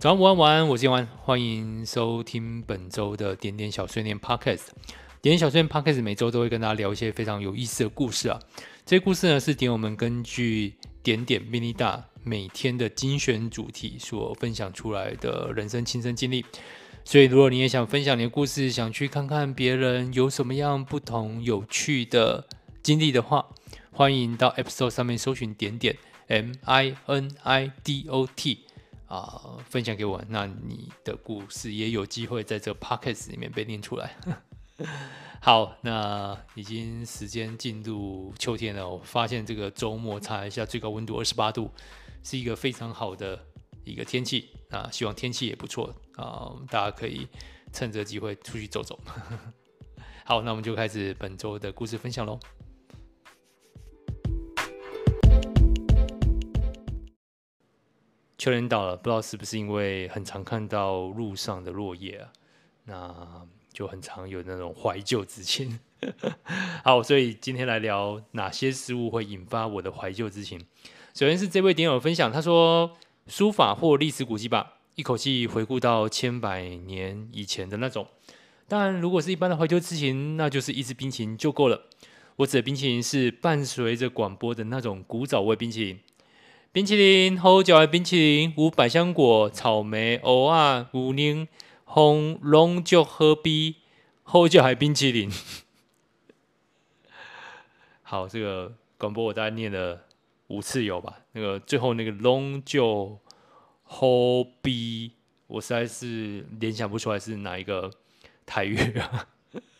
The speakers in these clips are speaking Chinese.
早安，午安，晚安，我是叶安，欢迎收听本周的点点小碎念 Podcast。点点小碎念 Podcast 每周都会跟大家聊一些非常有意思的故事啊。这些故事呢是点友们根据点点便利大每天的精选主题所分享出来的人生亲身经历。所以，如果你也想分享你的故事，想去看看别人有什么样不同有趣的经历的话，欢迎到 App Store 上面搜寻点点 M I N I D O T。啊、分享给我，那你的故事也有机会在这个 podcast 里面被念出来。好，那已经时间进入秋天了，我发现这个周末查一下最高温度二十八度，是一个非常好的一个天气啊，希望天气也不错啊，大家可以趁着机会出去走走。好，那我们就开始本周的故事分享喽。秋天到了，不知道是不是因为很常看到路上的落叶啊，那就很常有那种怀旧之情。好，所以今天来聊哪些事物会引发我的怀旧之情。首先是这位点友分享，他说书法或历史古迹吧，一口气回顾到千百年以前的那种。当然，如果是一般的怀旧之情，那就是一支冰淇淋就够了。我指的冰淇淋是伴随着广播的那种古早味冰淇淋。冰淇淋，好嚼的冰淇淋，有百香果、草莓、蚵仔、牛奶、红龙酒、喝啤，好嚼的冰淇淋。好，这个广播我大概念了五次有吧？那个最后那个龙酒、喝啤，我实在是联想不出来是哪一个台语啊。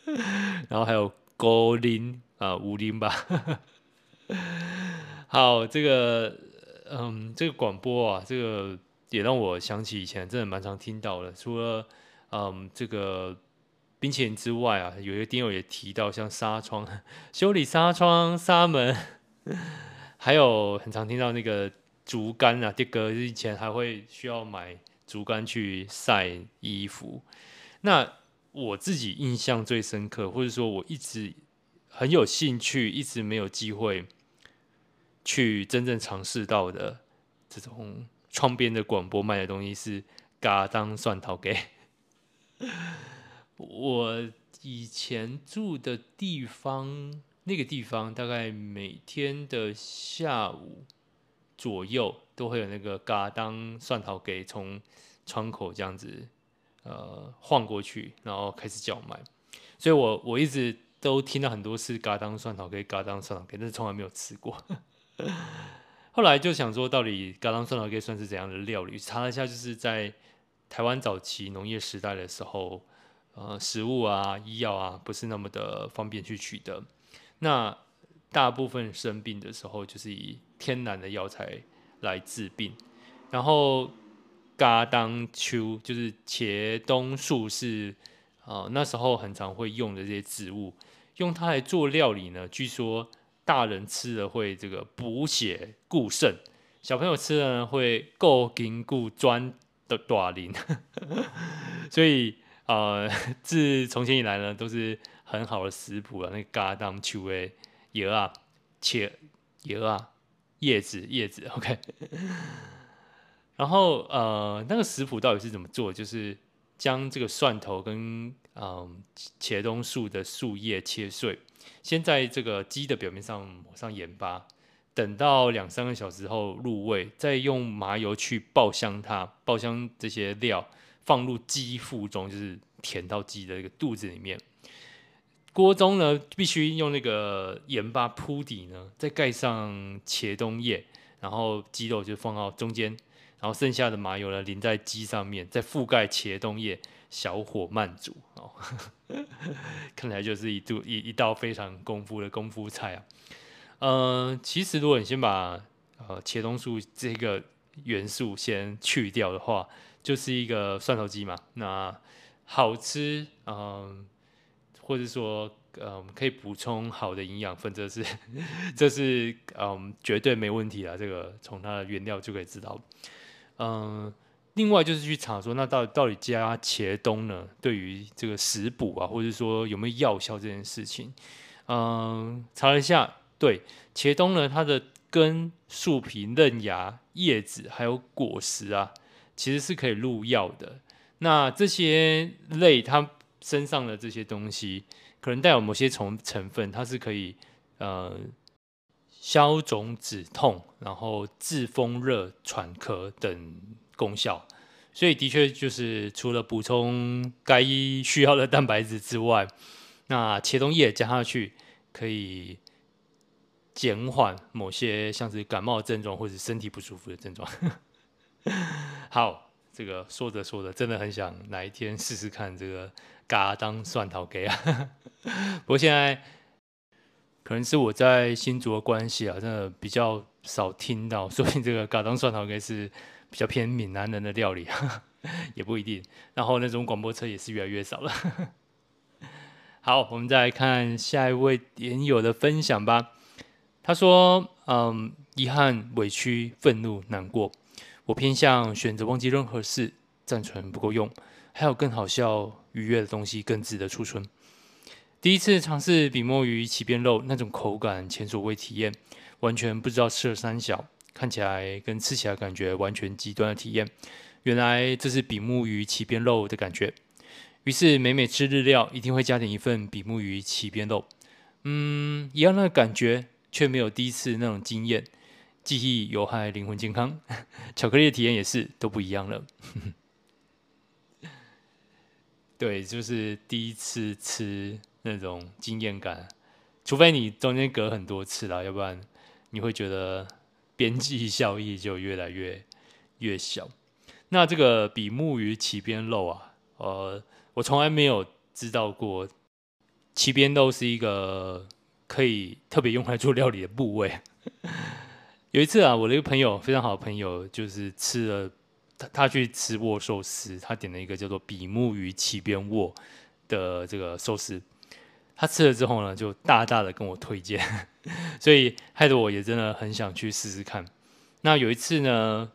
然后还有高林啊，武林吧。好，这个。嗯，这个广播啊，这个也让我想起以前真的蛮常听到的。除了嗯这个冰淇淋之外啊，有一个点友也提到，像纱窗 修理纱窗、纱门，还有很常听到那个竹竿啊，这个以前还会需要买竹竿去晒衣服。那我自己印象最深刻，或者说我一直很有兴趣，一直没有机会。去真正尝试到的这种窗边的广播卖的东西是嘎当蒜头给。我以前住的地方，那个地方大概每天的下午左右都会有那个嘎当蒜头给从窗口这样子呃晃过去，然后开始叫卖。所以我我一直都听到很多次嘎当蒜头给，嘎当蒜头给，但是从来没有吃过。后来就想说，到底嘎当蒜头粿算是怎样的料理？查了一下，就是在台湾早期农业时代的时候，呃，食物啊、医药啊，不是那么的方便去取得。那大部分生病的时候，就是以天然的药材来治病。然后嘎当秋就是茄冬树是啊、那时候很常会用的这些植物，用它来做料理呢。据说。大人吃了会这个补血固肾，小朋友吃了呢会够筋固专的大灵，所以呃 自从前以来呢都是很好的食谱啊。那个嘎当秋的叶啊，切叶啊，叶子叶子，OK。然后呃那个食谱到底是怎么做？就是将这个蒜头跟嗯茄冬树的树叶切碎。先在这个鸡的表面上抹上盐巴，等到两三个小时后入味，再用麻油去爆香它，爆香这些料放入鸡腹中，就是填到鸡的一个肚子里面。锅中呢，必须用那个盐巴铺底呢，再盖上茄冬叶，然后鸡肉就放到中间，然后剩下的麻油呢淋在鸡上面，再覆盖茄冬叶。小火慢煮哦，看来就是一度一一道非常功夫的功夫菜啊。呃，其实如果你先把呃茄冬素这个元素先去掉的话，就是一个蒜头鸡嘛。那好吃，嗯、或者说嗯、可以补充好的营养分，这是 这是嗯、绝对没问题啊。这个从它的原料就可以知道，嗯、另外就是去查说，那到到底加茄冬呢？对于这个食补啊，或者说有没有药效这件事情，嗯，查了一下，对，茄冬呢，它的根、树皮、嫩芽、叶子还有果实啊，其实是可以入药的。那这些类它身上的这些东西，可能带有某些成成分，它是可以呃消肿止痛，然后治风热喘咳等功效。所以的确就是除了补充该需要的蛋白质之外，那茄苳叶加下去可以减缓某些像是感冒症状或者身体不舒服的症状。好，这个说着说着，真的很想哪一天试试看这个嘎当蒜头鸡啊。不过现在可能是我在新竹的关系啊，真的比较少听到，所以这个嘎当蒜头鸡是比较偏闽南人的料理，也不一定。然后那种广播车也是越来越少了。好，我们再来看下一位点友的分享吧。他说：“嗯，遗憾、委屈、愤怒、难过，我偏向选择忘记任何事，暂存不够用，还有更好笑、愉悦的东西更值得储存。第一次尝试比目鱼起边肉，那种口感前所未体验，完全不知道吃了三小。”看起来跟吃起来感觉完全极端的体验，原来这是比目鱼鳍边肉的感觉。于是每每吃日料，一定会加点一份比目鱼鳍边肉。嗯，一样的感觉，却没有第一次那种惊艳。记忆有害灵魂健康，巧克力的体验也是都不一样了。对，就是第一次吃那种惊艳感，除非你中间隔很多次啦，要不然你会觉得。边际效益就越来越越小。那这个比目鱼鳍边肉啊，呃，我从来没有知道过，鳍边肉是一个可以特别用来做料理的部位。有一次啊，我的一个朋友，非常好的朋友，就是吃了他他去吃握寿司，他点了一个叫做比目鱼鳍边握的这个寿司。他吃了之后呢，就大大的跟我推荐，所以害得我也真的很想去试试看。那有一次呢，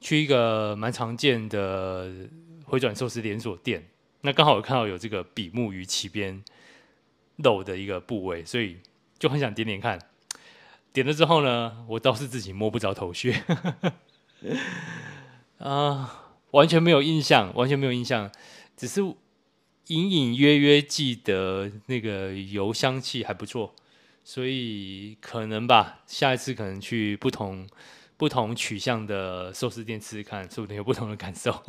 去一个蛮常见的回转寿司连锁店，那刚好有看到有这个比目鱼鳍边肉的一个部位，所以就很想点点看。点了之后呢，我倒是自己摸不着头绪，啊，完全没有印象，完全没有印象，只是。隐隐约约记得那个油香气还不错，所以可能吧。下一次可能去不同不同取向的寿司店吃吃看，说不定有不同的感受。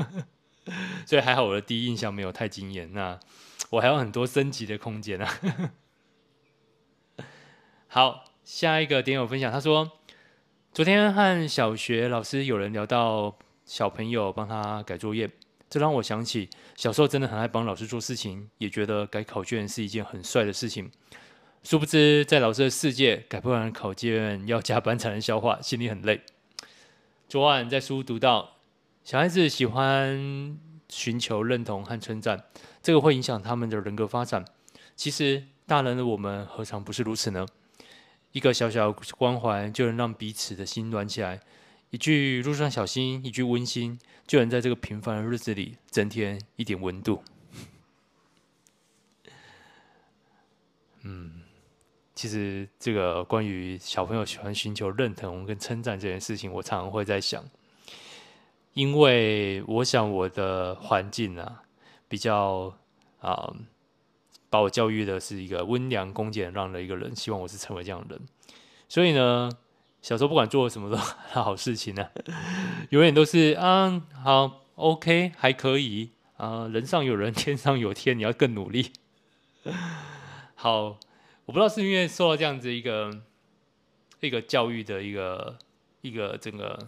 所以还好我的第一印象没有太惊艳，那我还有很多升级的空间啊。好，下一个点友分享，他说昨天和小学老师有人聊到小朋友帮他改作业。这让我想起小时候真的很爱帮老师做事情，也觉得改考卷是一件很帅的事情。殊不知，在老师的世界，改不完的考卷要加班才能消化，心里很累。昨晚在书读到，小孩子喜欢寻求认同和称赞，这个会影响他们的人格发展。其实，大人的我们何尝不是如此呢？一个小小关怀，就能让彼此的心暖起来。一句路上小心，一句温馨，就能在这个平凡的日子里增添一点温度。嗯，其实这个关于小朋友喜欢寻求认同跟称赞这件事情，我常常会在想，因为我想我的环境啊，比较啊，把我教育的是一个温良恭俭让的一个人，希望我是成为这样的人，所以呢。小时候不管做什么都 好事情呢、啊，永远都是啊好 OK 还可以啊，人上有人天上有天，你要更努力。好，我不知道是因为受到这样子一个一个教育的一个一个整个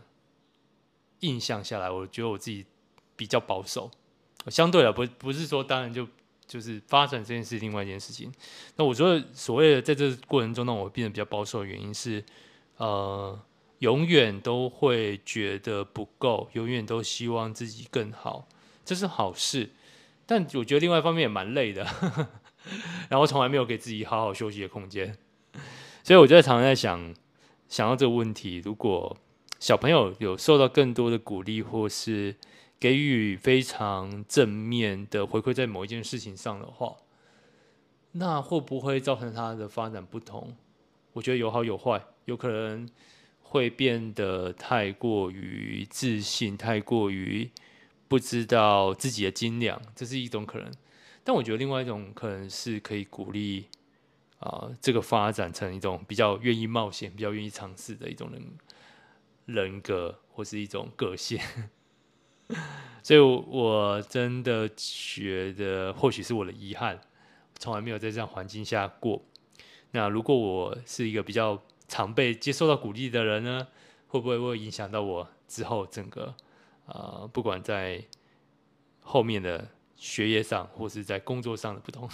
印象下来，我觉得我自己比较保守。相对的不不是说当然就就是发展这件事另外一件事情。那我觉得所谓的在这过程中让我变得比较保守的原因是。呃，永远都会觉得不够，永远都希望自己更好，这是好事。但我觉得另外一方面也蛮累的，呵呵，然后从来没有给自己好好休息的空间。所以我就在常常在想，想到这个问题：如果小朋友有受到更多的鼓励，或是给予非常正面的回馈，在某一件事情上的话，那会不会造成他的发展不同？我觉得有好有坏。有可能会变得太过于自信，太过于不知道自己的斤两，这是一种可能。但我觉得另外一种可能是可以鼓励啊、这个发展成一种比较愿意冒险、比较愿意尝试的一种人人格，或是一种个性。所以，我真的觉得，或许是我的遗憾，从来没有在这样环境下过。那如果我是一个比较常被接受到鼓励的人呢，会不会会影响到我之后整个呃，不管在后面的学业上，或是在工作上的不同？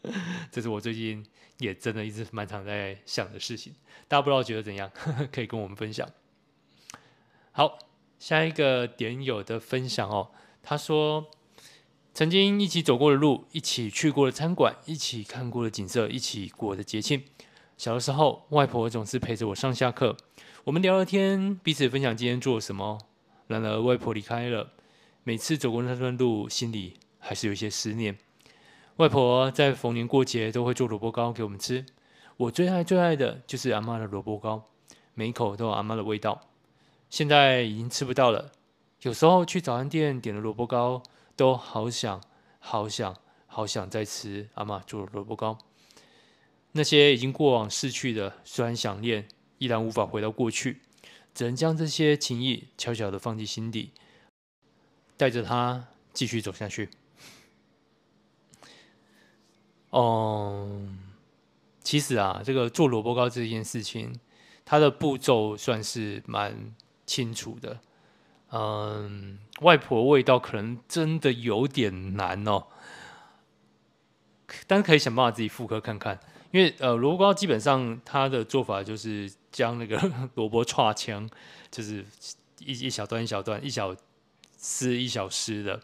这是我最近也真的一直蛮常在想的事情。大家不知道觉得怎样？可以跟我们分享。好，下一个点友的分享哦，他说。曾经一起走过的路，一起去过的餐馆，一起看过的景色，一起过的节庆。小的时候，外婆总是陪着我上下课，我们聊聊天，彼此分享今天做了什么。然而，外婆离开了，每次走过那段路，心里还是有一些思念。外婆在逢年过节都会做萝卜糕给我们吃，我最爱最爱的就是阿嬷的萝卜糕，每一口都有阿嬷的味道。现在已经吃不到了，有时候去早餐店点了萝卜糕。都好想，好想，好想再吃阿嬷做的萝卜糕。那些已经过往逝去的，虽然想念，依然无法回到过去，只能将这些情谊悄悄的放进心底，带着它继续走下去。哦，其实啊，这个做萝卜糕这件事情，它的步骤算是蛮清楚的。嗯，外婆味道可能真的有点难哦，但是可以想办法自己复刻看看。因为呃，萝卜糕基本上它的做法就是将那个 萝卜串枪，就是一一小段一小段，一小丝一小丝的，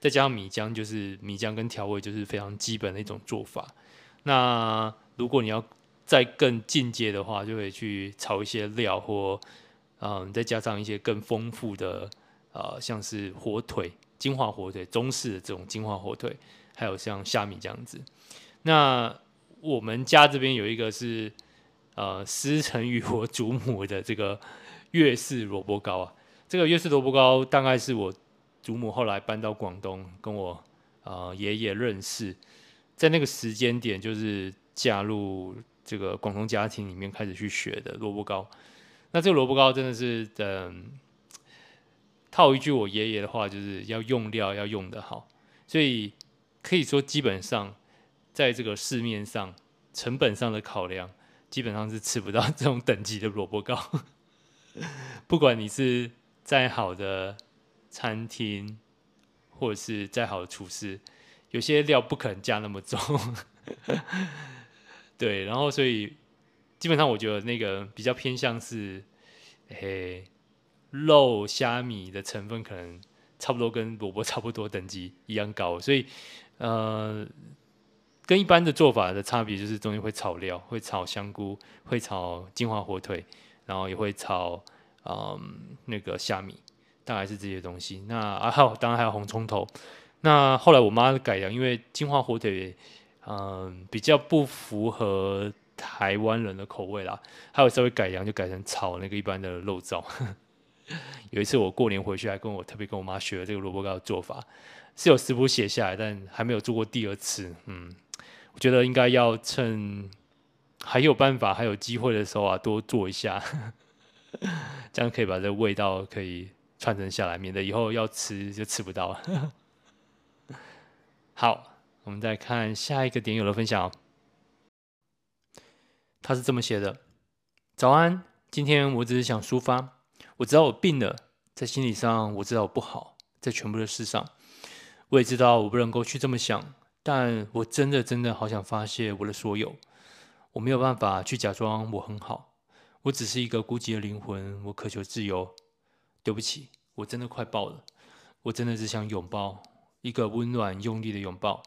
再加上米浆，就是米浆跟调味，就是非常基本的一种做法。那如果你要再更进阶的话，就可以去炒一些料或。嗯，再加上一些更丰富的，呃，像是火腿、金华火腿、中式的这种金华火腿，还有像虾米这样子。那我们家这边有一个是，呃，师承于我祖母的这个粤式萝卜糕啊。这个粤式萝卜糕大概是我祖母后来搬到广东，跟我呃爷爷认识，在那个时间点就是嫁入这个广东家庭里面开始去学的萝卜糕。那这个萝卜糕真的是，嗯，套一句我爷爷的话，就是要用料要用的好，所以可以说基本上在这个市面上成本上的考量，基本上是吃不到 这种等级的萝卜糕。不管你是再好的餐厅，或者是再好的厨师，有些料不可能加那么重。对，然后所以。基本上我觉得那个比较偏向是，诶，肉虾米的成分可能差不多跟萝卜差不多等级一样高，所以呃，跟一般的做法的差别就是中间会炒料，会炒香菇，会炒金华火腿，然后也会炒嗯那个虾米，大概是这些东西。那啊还有当然还有红葱头。那后来我妈改良，因为金华火腿嗯比较不符合。台湾人的口味啦，还有稍微改良，就改成炒那个一般的肉燥。有一次我过年回去，还跟我特别跟我妈学了这个萝卜糕的做法，是有食谱写下来，但还没有做过第二次。嗯，觉得应该要趁还有办法、还有机会的时候啊，多做一下，这样可以把这味道可以传承下来，免得以后要吃就吃不到。好，我们再看下一个点友的分享。他是这么写的：“早安，今天我只是想抒发。我知道我病了，在心理上我知道我不好，在全部的事上，我也知道我不能够去这么想。但我真的真的好想发泄我的所有。我没有办法去假装我很好，我只是一个孤寂的灵魂，我渴求自由。对不起，我真的快爆了。我真的只想拥抱一个温暖用力的拥抱，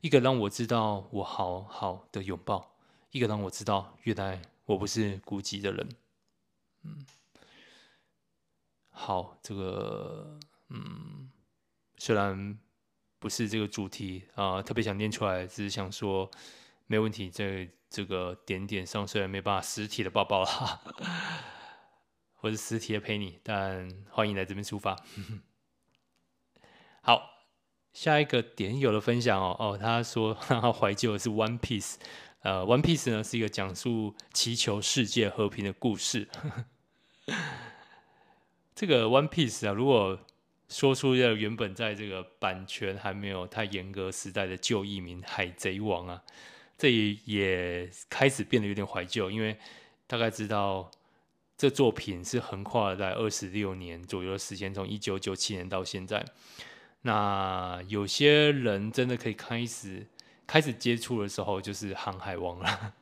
一个让我知道我好好的拥抱。”一个让我知道，原来我不是孤寂的人。嗯，好，这个，嗯，虽然不是这个主题啊，特别想念出来，只是想说，没问题，在这个点点上虽然没办法实体的抱抱啦，或者实体的陪你，但欢迎来这边出发。好，下一个点友的分享哦哦，他说他怀旧的是 One Piece，呃，One Piece 呢是一个讲述祈求世界和平的故事。这个 One Piece 啊，如果说出了原本在这个版权还没有太严格时代的旧译名《海贼王》啊，这也也开始变得有点怀旧，因为大概知道这作品是横跨了在二十六年左右的时间，从一九九七年到现在。那有些人真的可以开始开始接触的时候，就是《航海王》了。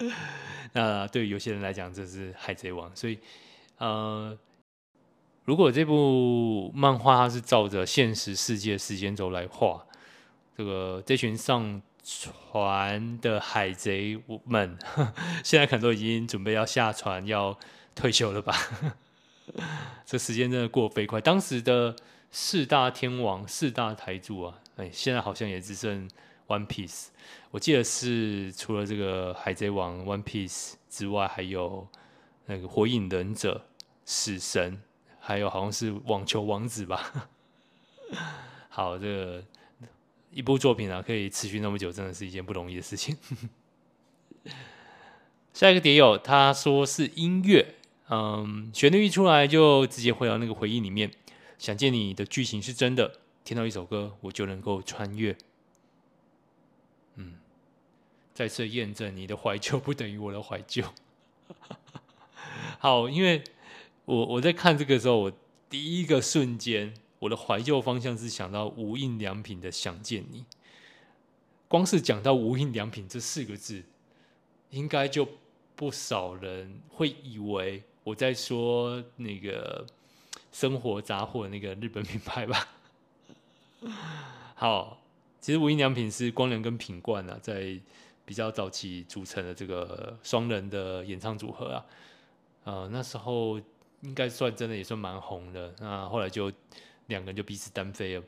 那对于有些人来讲，这是《海贼王》，所以呃。如果这部漫画它是照着现实世界时间轴来画，这个这群上船的海贼们，现在可能都已经准备要下船要退休了吧？这时间真的过飞快。当时的四大天王、四大台柱啊，哎，现在好像也只剩 One Piece。我记得是除了这个海贼王 One Piece 之外，还有那个火影忍者、死神。还有好像是网球王子吧，好，这个一部作品啊，可以持续那么久，真的是一件不容易的事情。下一个碟友他说是音乐，嗯，旋律一出来就直接回到那个回忆里面。想见你的剧情是真的，听到一首歌我就能够穿越。嗯，再次验证你的怀旧不等于我的怀旧。好，因为。我我在看这个时候，我第一个瞬间，我的怀旧方向是想到无印良品的《想见你》。光是讲到无印良品这四个字，应该就不少人会以为我在说那个生活杂货那个日本品牌吧。好，其实无印良品是光良跟品冠啊，在比较早期组成的这个双人的演唱组合啊，呃，那时候。应该算真的也算蛮红的，那后来就两个人就彼此单飞了。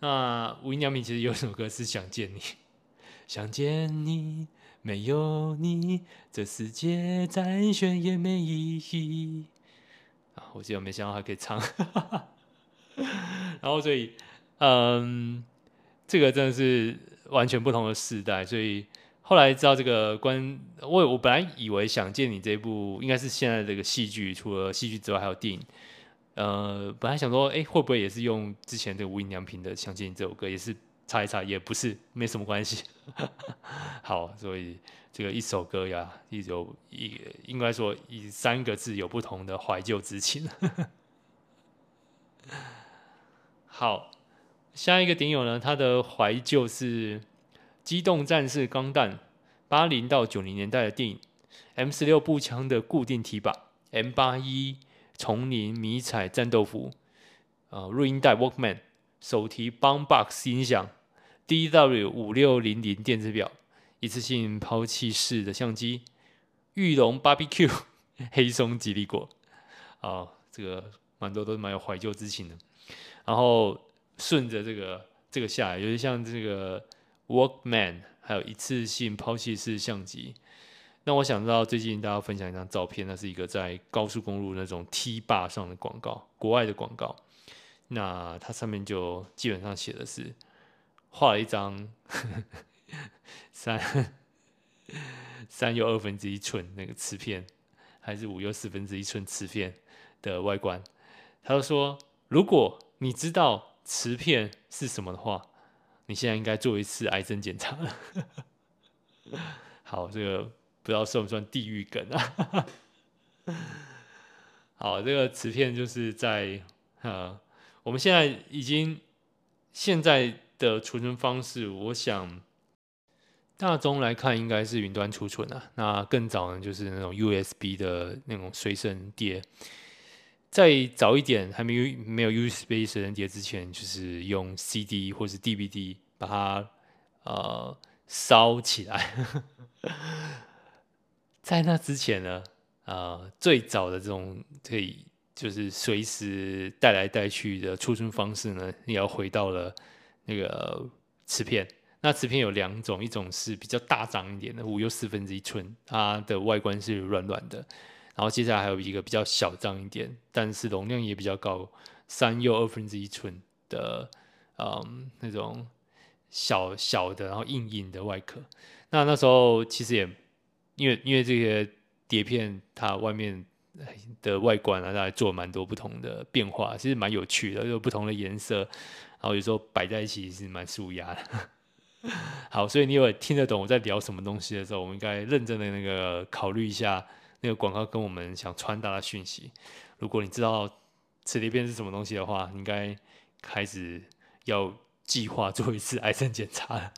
那无印良品其实有一首歌是想见你，想见你，没有你，这世界再选也没意义。啊，我记得没想到还可以唱，然后所以，嗯，这个真的是完全不同的世代，所以。后来知道这个关，我我本来以为想见你这部应该是现在这个戏剧，除了戏剧之外还有电影。呃，本来想说，哎，会不会也是用之前这个无印良品的《想见你》这首歌，也是查一查，也不是，没什么关系。好，所以这个一首歌呀，一首一应该说以三个字有不同的怀旧之情。好，下一个点友呢，他的怀旧是。机动战士钢弹，八零到九零年代的电影，M 十六步枪的固定提把，M 八一丛林迷彩战斗服，呃，录音带 Walkman，手提 Boombox 音响，DW 五六零零电子表，一次性抛弃式的相机，玉龙 BBQ，黑松吉利果，啊、这个蛮多都是蛮有怀旧之情的。然后顺着这个这个下来，有点像这个。Walkman，还有一次性抛弃式相机。那我想知道最近大家分享一张照片，那是一个在高速公路那种 T 坝上的广告，国外的广告。那它上面就基本上写的是画了一张 三三又二分之一寸那个磁片，还是五又四分之一寸磁片的外观。他就说，如果你知道磁片是什么的话。你现在应该做一次癌症检查了。好，这个不知道算不算地狱梗啊？好，这个磁片就是在呃，我们现在已经现在的储存方式，我想大宗来看应该是云端储存啊。那更早呢，就是那种 USB 的那种随身碟。再早一点，还没有没有 USB 随身碟之前，就是用 CD 或是 DVD 把它呃烧起来。在那之前呢，呃，最早的这种可以就是随时带来带去的储存方式呢，也要回到了那个磁片。那磁片有两种，一种是比较大张一点的，五又四分之一寸，它的外观是软软的。然后接下来还有一个比较小张一点，但是容量也比较高，三又二分之一寸的，嗯，那种小小的，然后硬硬的外壳。那那时候其实也因为因为这些碟片它外面的外观啊，大概做蛮多不同的变化，其实蛮有趣的，有不同的颜色，然后有时候摆在一起是蛮舒压的。好，所以你有听得懂我在聊什么东西的时候，我们应该认真的那个考虑一下那个广告跟我们想传达的讯息。如果你知道磁碟片是什么东西的话，应该开始要计划做一次 癌症检查了。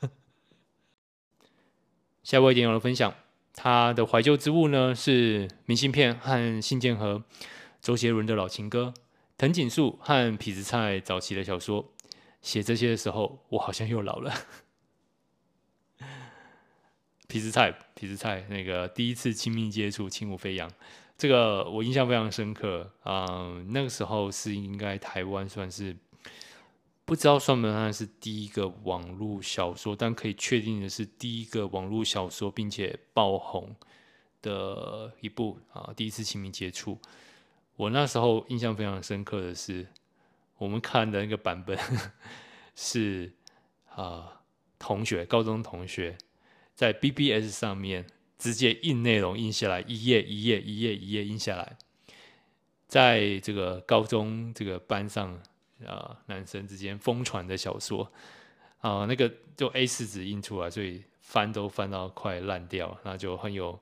下一位点友的分享，他的怀旧之物呢是明信片和信件盒，周杰伦的老情歌，藤井树和痞子蔡早期的小说。写这些的时候，我好像又老了。痞子蔡，痞子蔡，那个第一次亲密接触，轻舞飞扬，这个我印象非常深刻啊、那个时候是应该台湾算是不知道算不算是第一个网络小说，但可以确定的是第一个网络小说并且爆红的一部啊。第一次亲密接触，我那时候印象非常深刻的是，我们看的那个版本 是啊，同学，高中同学。在 BBS 上面直接印内容印下来，一页一页一页一页印下来，在这个高中这个班上啊、呃，男生之间疯传的小说啊、呃，那个就 A 四纸印出来，所以翻都翻到快烂掉，那就很有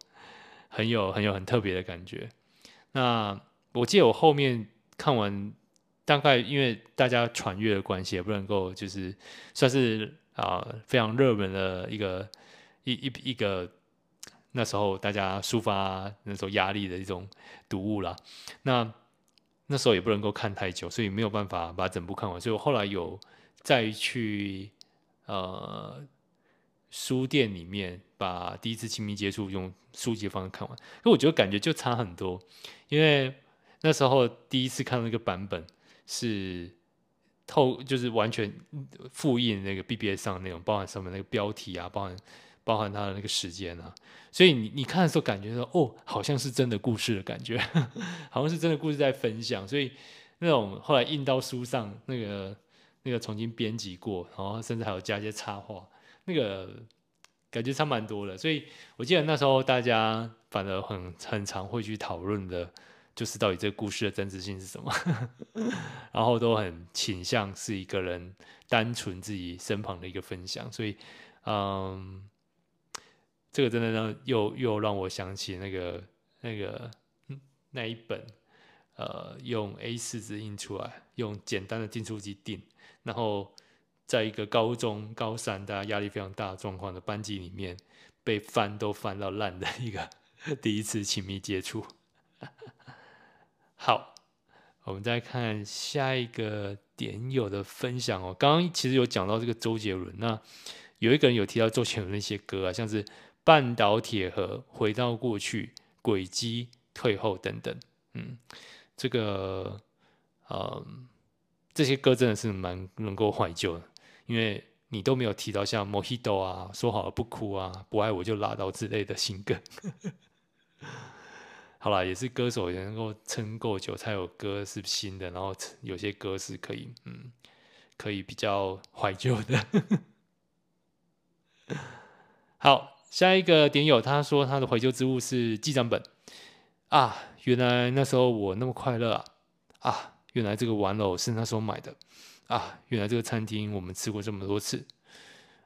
很有很有很特别的感觉。那我记得我后面看完，大概因为大家传阅的关系，也不能够就是算是啊、非常热门的一个。一一一个那时候大家抒发那种压力的一种读物啦，那那时候也不能够看太久，所以没有办法把整部看完。所以我后来有再去呃书店里面把第一次亲密接触用书籍的方式看完，可我觉得感觉就差很多，因为那时候第一次看那个版本是透就是完全复印那个 BBS 上的内容，包含上面那个标题啊，包含。包含他的那个时间啊，所以你你看的时候感觉说哦，好像是真的故事的感觉，好像是真的故事在分享。所以那种后来印到书上，那个那个重新编辑过，然后甚至还有加一些插画，那个感觉差蛮多的。所以我记得那时候大家反而很很常会去讨论的，就是到底这个故事的真实性是什么，然后都很倾向是一个人单纯自己身旁的一个分享。所以嗯。这个真的让又又让我想起那个那个那一本，呃，用 A4 纸印出来，用简单的订书机订，然后在一个高中高三大家压力非常大的状况的班级里面，被翻都翻到烂的一个第一次亲密接触。好，我们再看下一个点友的分享哦。刚刚其实有讲到这个周杰伦，那有一个人有提到周杰伦那些歌啊，像是。半岛铁盒、回到过去、轨迹、退后等等，嗯，这个，呃，这些歌真的是蛮能够怀旧的，因为你都没有提到像《Mojito》啊、说好了不哭啊、不爱我就拉倒之类的新歌。好啦，也是歌手也能够撑够久才有歌是新的，然后有些歌是可以，嗯，可以比较怀旧的。好。下一个点友，他说他的怀旧之物是记账本。啊，原来那时候我那么快乐啊。啊，原来这个玩偶是那时候买的。啊，原来这个餐厅我们吃过这么多次。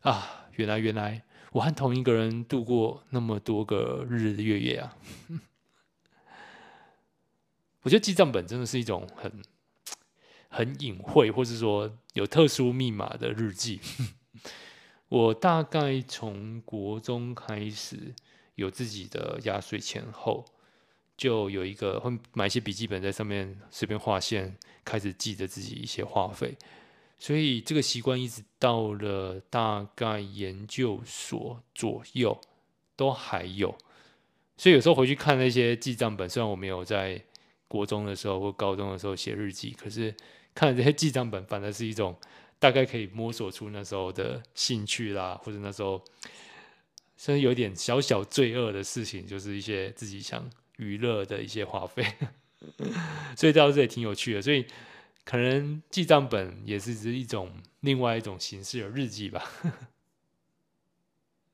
啊，原来原来我和同一个人度过那么多个日日月月啊，我觉得记账本真的是一种很很隐晦，或是说有特殊密码的日记。我大概从国中开始有自己的压岁钱后，就有一个会买一些笔记本在上面随便画线，开始记着自己一些花费，所以这个习惯一直到了大概研究所左右都还有。所以有时候回去看那些记账本，虽然我没有在国中的时候或高中的时候写日记，可是看这些记账本，反而是一种。大概可以摸索出那时候的兴趣啦，或者那时候甚至有点小小罪恶的事情，就是一些自己想娱乐的一些花费，所以到这也挺有趣的。所以可能记账本也是一种另外一种形式的日记吧。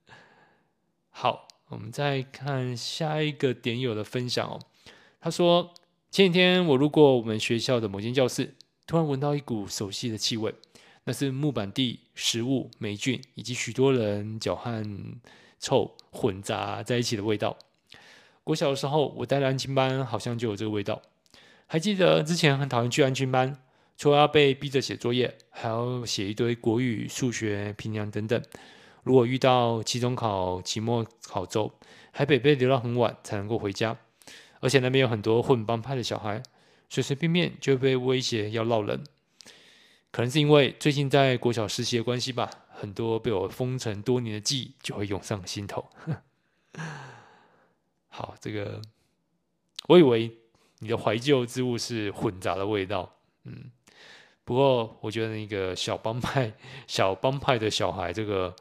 好，我们再看下一个点友的分享哦。他说，前几天我路过我们学校的某间教室，突然闻到一股熟悉的气味，那是木板地、食物、霉菌以及许多人脚汗臭混杂在一起的味道。国小的时候，我带的安亲班好像就有这个味道。还记得之前很讨厌去安亲班，除了要被逼着写作业，还要写一堆国语、数学、评量等等。如果遇到期中考、期末考周，还得被留到很晚才能够回家。而且那边有很多混帮派的小孩，随随便便就被威胁要闹人。可能是因为最近在国小实习的关系吧，很多被我封尘多年的记忆就会涌上心头。好，这个我以为你的怀旧之物是混杂的味道，嗯，不过我觉得那个小帮派、小帮派的小孩，这个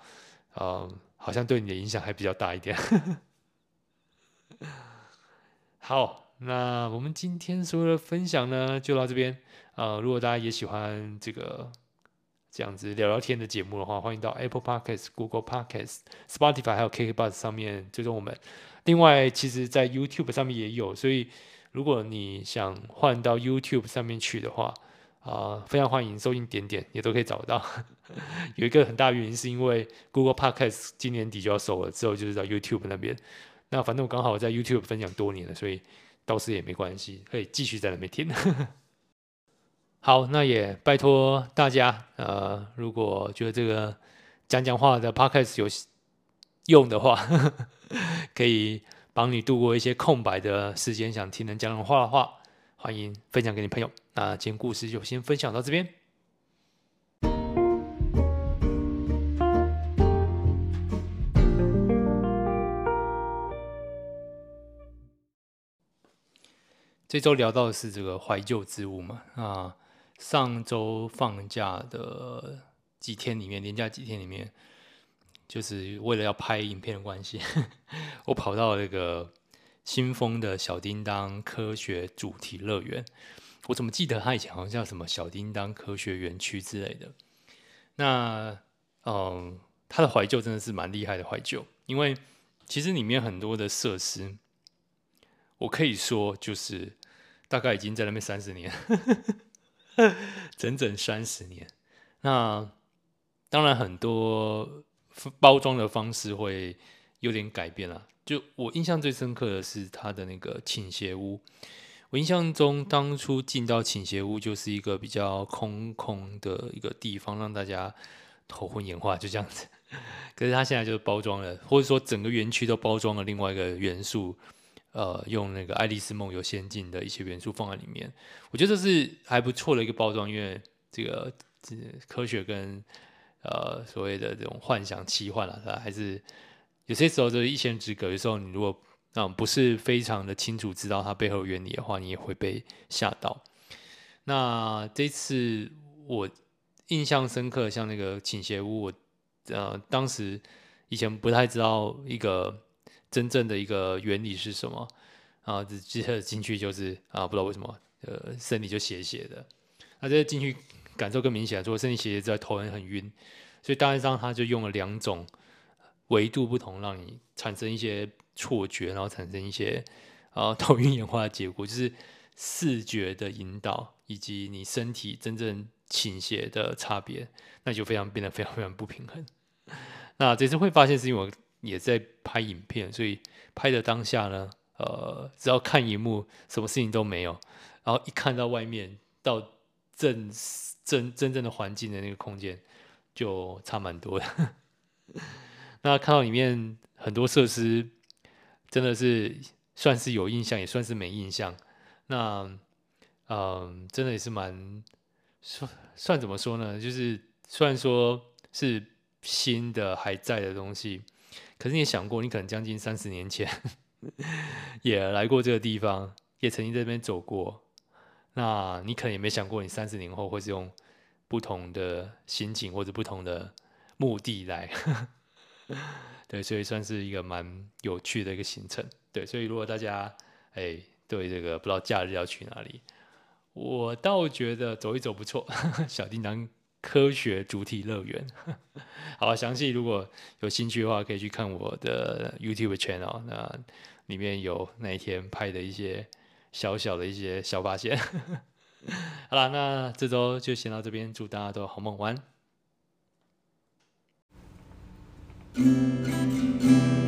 呃，好像对你的影响还比较大一点。好，那我们今天所有的分享呢，就到这边。呃，如果大家也喜欢这个这样子聊聊天的节目的话，欢迎到 Apple Podcast、Google Podcast、Spotify 还有 KKBOX 上面追踪我们。另外，其实，在 YouTube 上面也有，所以如果你想换到 YouTube 上面去的话，啊、呃，非常欢迎收音点点也都可以找得到。有一个很大原因是因为 Google Podcast 今年底就要收了，之后就是到 YouTube 那边。那反正我刚好在 YouTube 分享多年了，所以倒是也没关系，可以继续在那边听。好，那也拜托大家，呃，如果觉得这个讲讲话的 Podcast 有用的话，可以帮你度过一些空白的时间，想听人讲讲话的话，欢迎分享给你朋友。那今天故事就先分享到这边。这周聊到的是这个怀旧之物嘛？啊，上周放假的几天里面，连假几天里面，就是为了要拍影片的关系，我跑到那个新丰的小叮当科学主题乐园。我怎么记得它以前好像叫什么小叮当科学园区之类的？那嗯，它的怀旧真的是蛮厉害的怀旧，因为其实里面很多的设施。我可以说，就是大概已经在那边三十年，整整三十年。那当然，很多包装的方式会有点改变了。就我印象最深刻的是它的那个倾斜屋。我印象中，当初进到倾斜屋就是一个比较空空的一个地方，让大家头昏眼花，就这样子。可是它现在就是包装了，或者说整个园区都包装了另外一个元素。呃，用那个《爱丽丝梦游仙境》的一些元素放在里面，我觉得这是还不错的一个包装，因为这个这科学跟呃所谓的这种幻想奇幻啊，它还是有些时候就是一线之隔。有时候你如果嗯不是非常的清楚知道它背后原理的话，你也会被吓到。那这次我印象深刻，像那个倾斜屋，我呃当时以前不太知道一个。真正的一个原理是什么啊？直接进去就是啊，不知道为什么，呃，身体就斜斜的。那这进去感受更明显，除了身体斜斜之外，头很很晕。所以大概上他就用了两种维度不同，让你产生一些错觉，然后产生一些啊 头晕眼花的结果，就是视觉的引导以及你身体真正倾斜的差别，那就非常变得非常非常不平衡。那这次会发现是因为。也在拍影片，所以拍的当下呢，呃，只要看荧幕，什么事情都没有。然后一看到外面，到正真真正的环境的那个空间，就差蛮多的。那看到里面很多设施，真的是算是有印象，也算是没印象。那嗯、真的也是蛮算算怎么说呢？就是虽然说是新的还在的东西。可是你想过，你可能将近三十年前 也来过这个地方，也曾经在这边走过。那你可能也没想过，你三十年后会是用不同的心情或者不同的目的来。对，所以算是一个蛮有趣的一个行程。对，所以如果大家哎，对这个不知道假日要去哪里，我倒觉得走一走不错。小叮当科学主题乐园，好，详细如果有兴趣的话，可以去看我的 YouTube channel，那里面有那一天拍的一些小小的一些小发现。好了，那这周就先到这边，祝大家都好梦，晚安。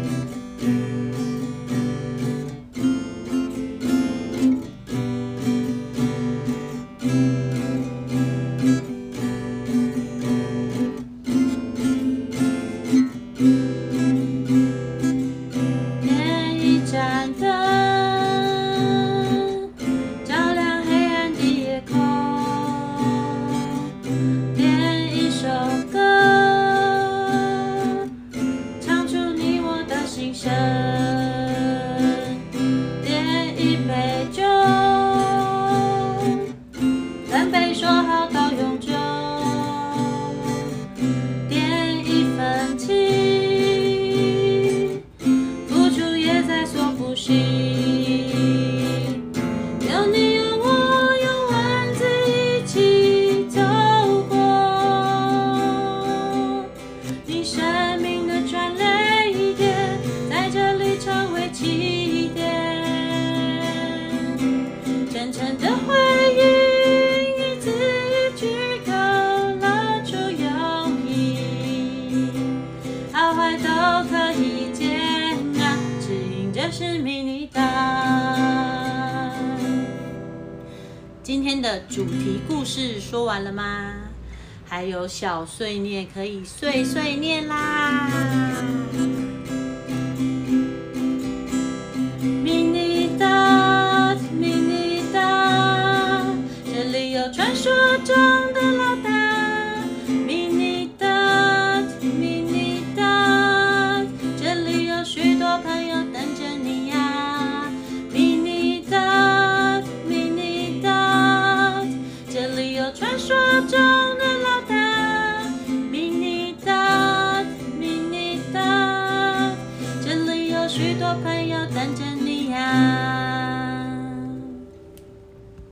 今天的主题故事说完了吗？还有小碎念可以碎碎念啦。